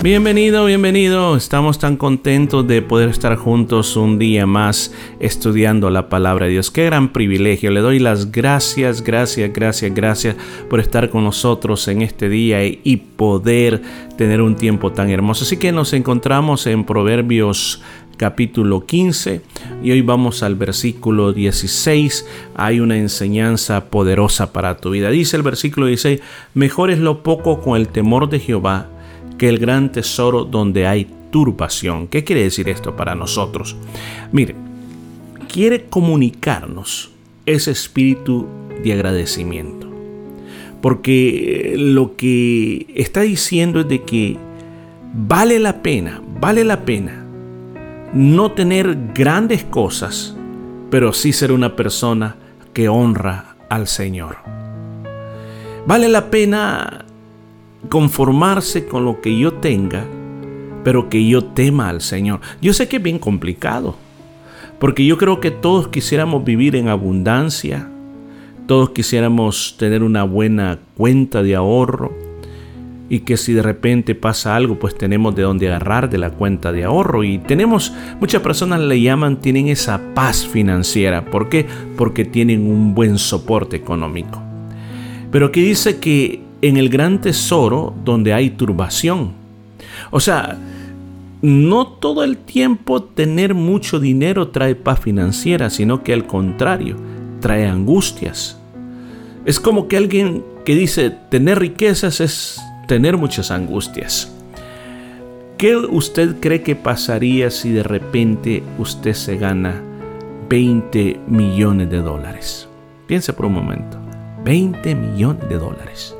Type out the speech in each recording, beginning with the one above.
Bienvenido, bienvenido. Estamos tan contentos de poder estar juntos un día más estudiando la palabra de Dios. Qué gran privilegio. Le doy las gracias, gracias, gracias, gracias por estar con nosotros en este día y poder tener un tiempo tan hermoso. Así que nos encontramos en Proverbios capítulo 15 y hoy vamos al versículo 16. Hay una enseñanza poderosa para tu vida. Dice el versículo 16, mejor es lo poco con el temor de Jehová que el gran tesoro donde hay turbación. ¿Qué quiere decir esto para nosotros? Mire, quiere comunicarnos ese espíritu de agradecimiento. Porque lo que está diciendo es de que vale la pena, vale la pena no tener grandes cosas, pero sí ser una persona que honra al Señor. Vale la pena conformarse con lo que yo tenga, pero que yo tema al Señor. Yo sé que es bien complicado, porque yo creo que todos quisiéramos vivir en abundancia, todos quisiéramos tener una buena cuenta de ahorro y que si de repente pasa algo, pues tenemos de dónde agarrar de la cuenta de ahorro y tenemos, muchas personas le llaman, tienen esa paz financiera. ¿Por qué? Porque tienen un buen soporte económico. Pero aquí dice que en el gran tesoro donde hay turbación. O sea, no todo el tiempo tener mucho dinero trae paz financiera, sino que al contrario, trae angustias. Es como que alguien que dice tener riquezas es tener muchas angustias. ¿Qué usted cree que pasaría si de repente usted se gana 20 millones de dólares? Piense por un momento. 20 millones de dólares.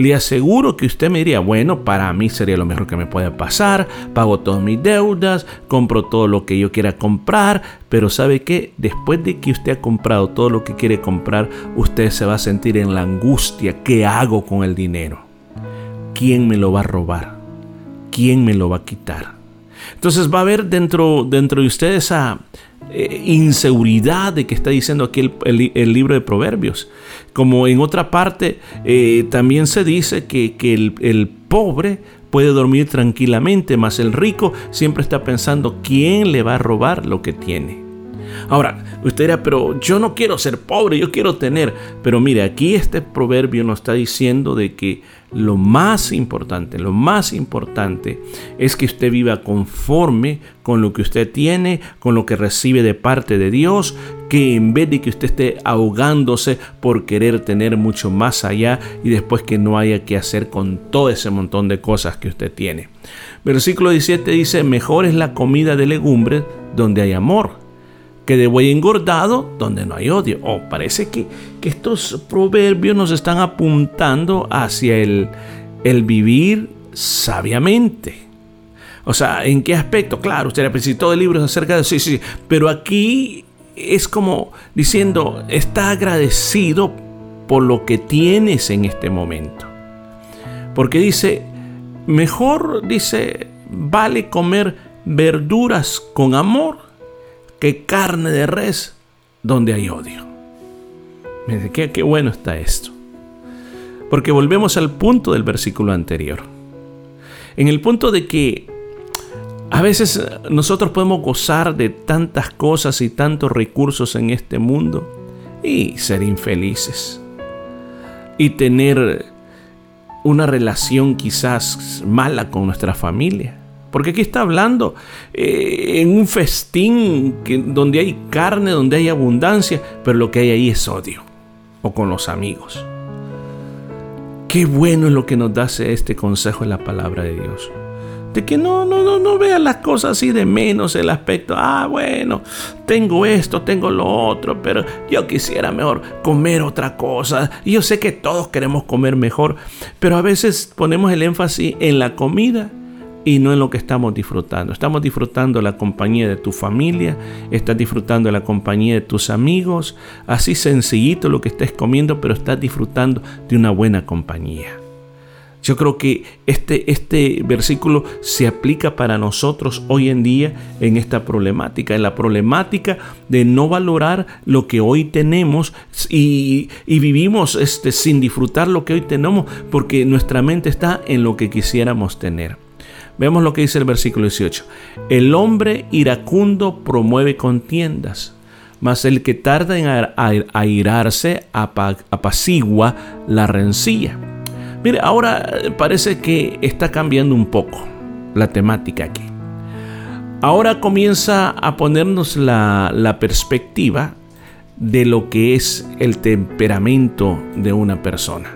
Le aseguro que usted me diría, bueno, para mí sería lo mejor que me puede pasar, pago todas mis deudas, compro todo lo que yo quiera comprar, pero ¿sabe qué? Después de que usted ha comprado todo lo que quiere comprar, usted se va a sentir en la angustia, ¿qué hago con el dinero? ¿Quién me lo va a robar? ¿Quién me lo va a quitar? Entonces va a haber dentro, dentro de usted esa, eh, inseguridad de que está diciendo aquí el, libro de Proverbios. Como en otra parte eh, también se dice que, el, el pobre puede dormir tranquilamente, mas el rico siempre está pensando quién le va a robar lo que tiene. Ahora, usted dirá, pero yo no quiero ser pobre, yo quiero tener. Pero mire, aquí este proverbio nos está diciendo de que lo más importante, lo más importante es que usted viva conforme con lo que usted tiene, con lo que recibe de parte de Dios, que en vez de que usted esté ahogándose por querer tener mucho más allá y después que no haya que hacer con todo ese montón de cosas que usted tiene. Versículo 17 dice, mejor es la comida de legumbres donde hay amor que de buey engordado donde no hay odio. Oh, parece que, que estos proverbios nos están apuntando hacia el, el vivir sabiamente. O sea, ¿en qué aspecto? Claro, usted ha todo el libro acerca de sí, sí, pero aquí es como diciendo, está agradecido por lo que tienes en este momento. Porque dice, mejor, dice, vale comer verduras con amor que carne de res donde hay odio. Mire, qué, qué bueno está esto. Porque volvemos al punto del versículo anterior. En el punto de que a veces nosotros podemos gozar de tantas cosas y tantos recursos en este mundo y ser infelices. Y tener una relación quizás mala con nuestra familia. Porque aquí está hablando eh, en un festín donde hay carne, donde hay abundancia, pero lo que hay ahí es odio. O con los amigos. Qué bueno es lo que nos da este consejo en la palabra de Dios. De que no, no, no, no veas las cosas así de menos el aspecto. Ah, bueno, tengo esto, tengo lo otro, pero yo quisiera mejor comer otra cosa. Y yo sé que todos queremos comer mejor, pero a veces ponemos el énfasis en la comida y no en lo que estamos disfrutando. Estamos disfrutando la compañía de tu familia, estás disfrutando la compañía de tus amigos, así sencillito lo que estés comiendo, pero estás disfrutando de una buena compañía. Yo creo que este, este versículo se aplica para nosotros hoy en día en esta problemática, en la problemática de no valorar lo que hoy tenemos y, y vivimos este, sin disfrutar lo que hoy tenemos porque nuestra mente está en lo que quisiéramos tener. Veamos lo que dice el versículo 18. El hombre iracundo promueve contiendas, mas el que tarda en airarse apacigua la rencilla. Mire, ahora parece que está cambiando un poco la temática aquí. Ahora comienza a ponernos la, la perspectiva de lo que es el temperamento de una persona.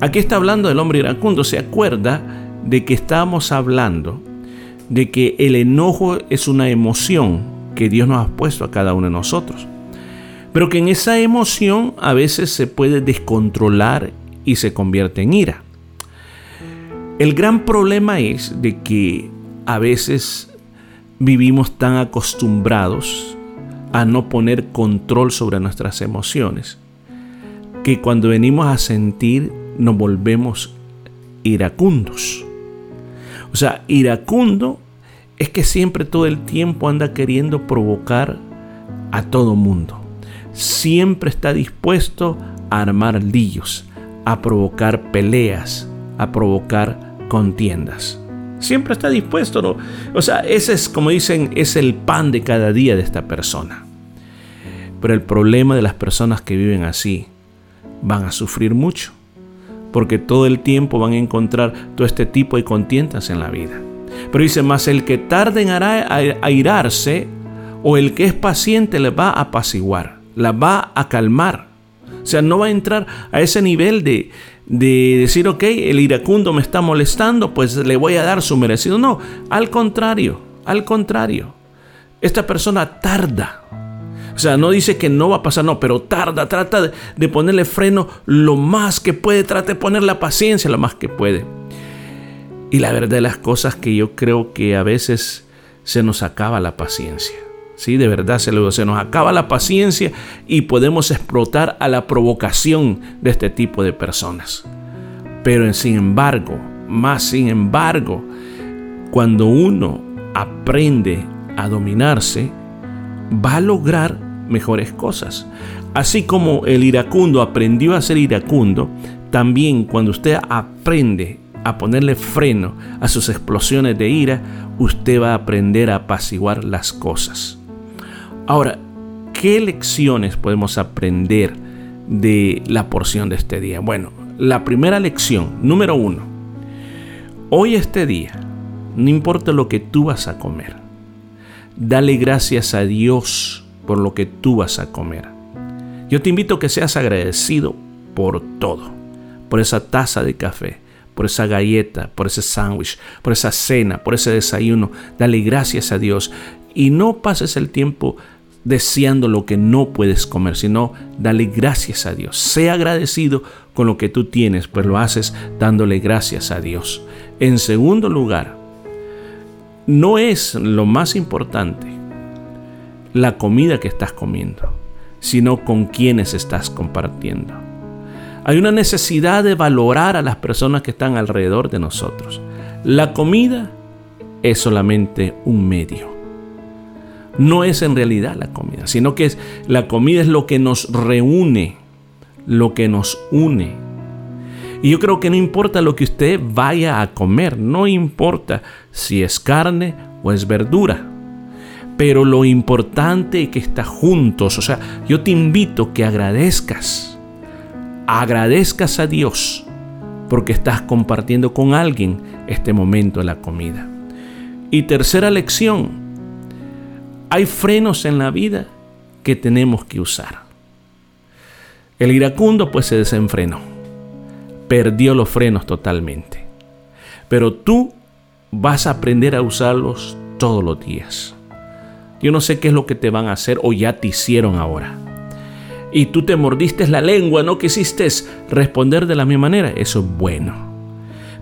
Aquí está hablando del hombre iracundo. ¿Se acuerda? De que estamos hablando de que el enojo es una emoción que Dios nos ha puesto a cada uno de nosotros. Pero que en esa emoción a veces se puede descontrolar y se convierte en ira. El gran problema es de que a veces vivimos tan acostumbrados a no poner control sobre nuestras emociones que cuando venimos a sentir nos volvemos iracundos. O sea, iracundo es que siempre todo el tiempo anda queriendo provocar a todo mundo. Siempre está dispuesto a armar líos, a provocar peleas, a provocar contiendas. Siempre está dispuesto, ¿no? O sea, ese es, como dicen, es el pan de cada día de esta persona. Pero el problema de las personas que viven así, van a sufrir mucho porque todo el tiempo van a encontrar todo este tipo de contiendas en la vida. Pero dice, más el que tarde en airarse o el que es paciente le va a apaciguar, la va a calmar. O sea, no va a entrar a ese nivel de, de decir, ok, el iracundo me está molestando, pues le voy a dar su merecido. No, al contrario, al contrario. Esta persona tarda o sea, no dice que no va a pasar, no, pero tarda, trata de, ponerle freno lo más que puede, trata de poner la paciencia lo más que puede. Y la verdad de las cosas que yo creo que a veces se nos acaba la paciencia. Sí, de verdad se, se nos acaba la paciencia y podemos explotar a la provocación de este tipo de personas. Pero sin embargo, más sin embargo, cuando uno aprende a dominarse, va a lograr mejores cosas. Así como el iracundo aprendió a ser iracundo, también cuando usted aprende a ponerle freno a sus explosiones de ira, usted va a aprender a apaciguar las cosas. Ahora, ¿qué lecciones podemos aprender de la porción de este día? Bueno, la primera lección, número uno, hoy este día, no importa lo que tú vas a comer, dale gracias a Dios por lo que tú vas a comer. Yo te invito a que seas agradecido por todo, por esa taza de café, por esa galleta, por ese sándwich, por esa cena, por ese desayuno. Dale gracias a Dios y no pases el tiempo deseando lo que no puedes comer, sino dale gracias a Dios. Sea agradecido con lo que tú tienes, pues lo haces dándole gracias a Dios. En segundo lugar, no es lo más importante la comida que estás comiendo, sino con quienes estás compartiendo. Hay una necesidad de valorar a las personas que están alrededor de nosotros. La comida es solamente un medio. No es en realidad la comida, sino que es, la comida es lo que nos reúne, lo que nos une. Y yo creo que no importa lo que usted vaya a comer, no importa si es carne o es verdura pero lo importante es que está juntos. O sea, yo te invito que agradezcas. Agradezcas a Dios porque estás compartiendo con alguien este momento de la comida. Y tercera lección, hay frenos en la vida que tenemos que usar. El iracundo pues se desenfrenó, perdió los frenos totalmente. Pero tú vas a aprender a usarlos todos los días. Yo no sé qué es lo que te van a hacer o ya te hicieron ahora. Y tú te mordiste la lengua, no quisiste responder de la misma manera. Eso es bueno.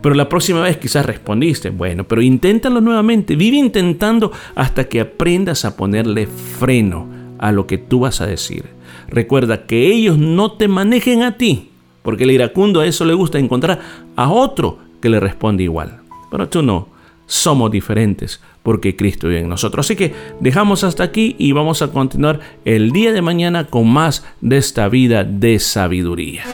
Pero la próxima vez quizás respondiste, bueno, pero inténtalo nuevamente, vive intentando hasta que aprendas a ponerle freno a lo que tú vas a decir. Recuerda que ellos no te manejen a ti, porque el iracundo a eso le gusta encontrar a otro que le responde igual. Pero tú no, somos diferentes porque Cristo vive en nosotros. Así que dejamos hasta aquí y vamos a continuar el día de mañana con más de esta vida de sabiduría.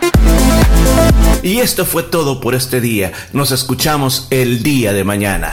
Y esto fue todo por este día. Nos escuchamos el día de mañana.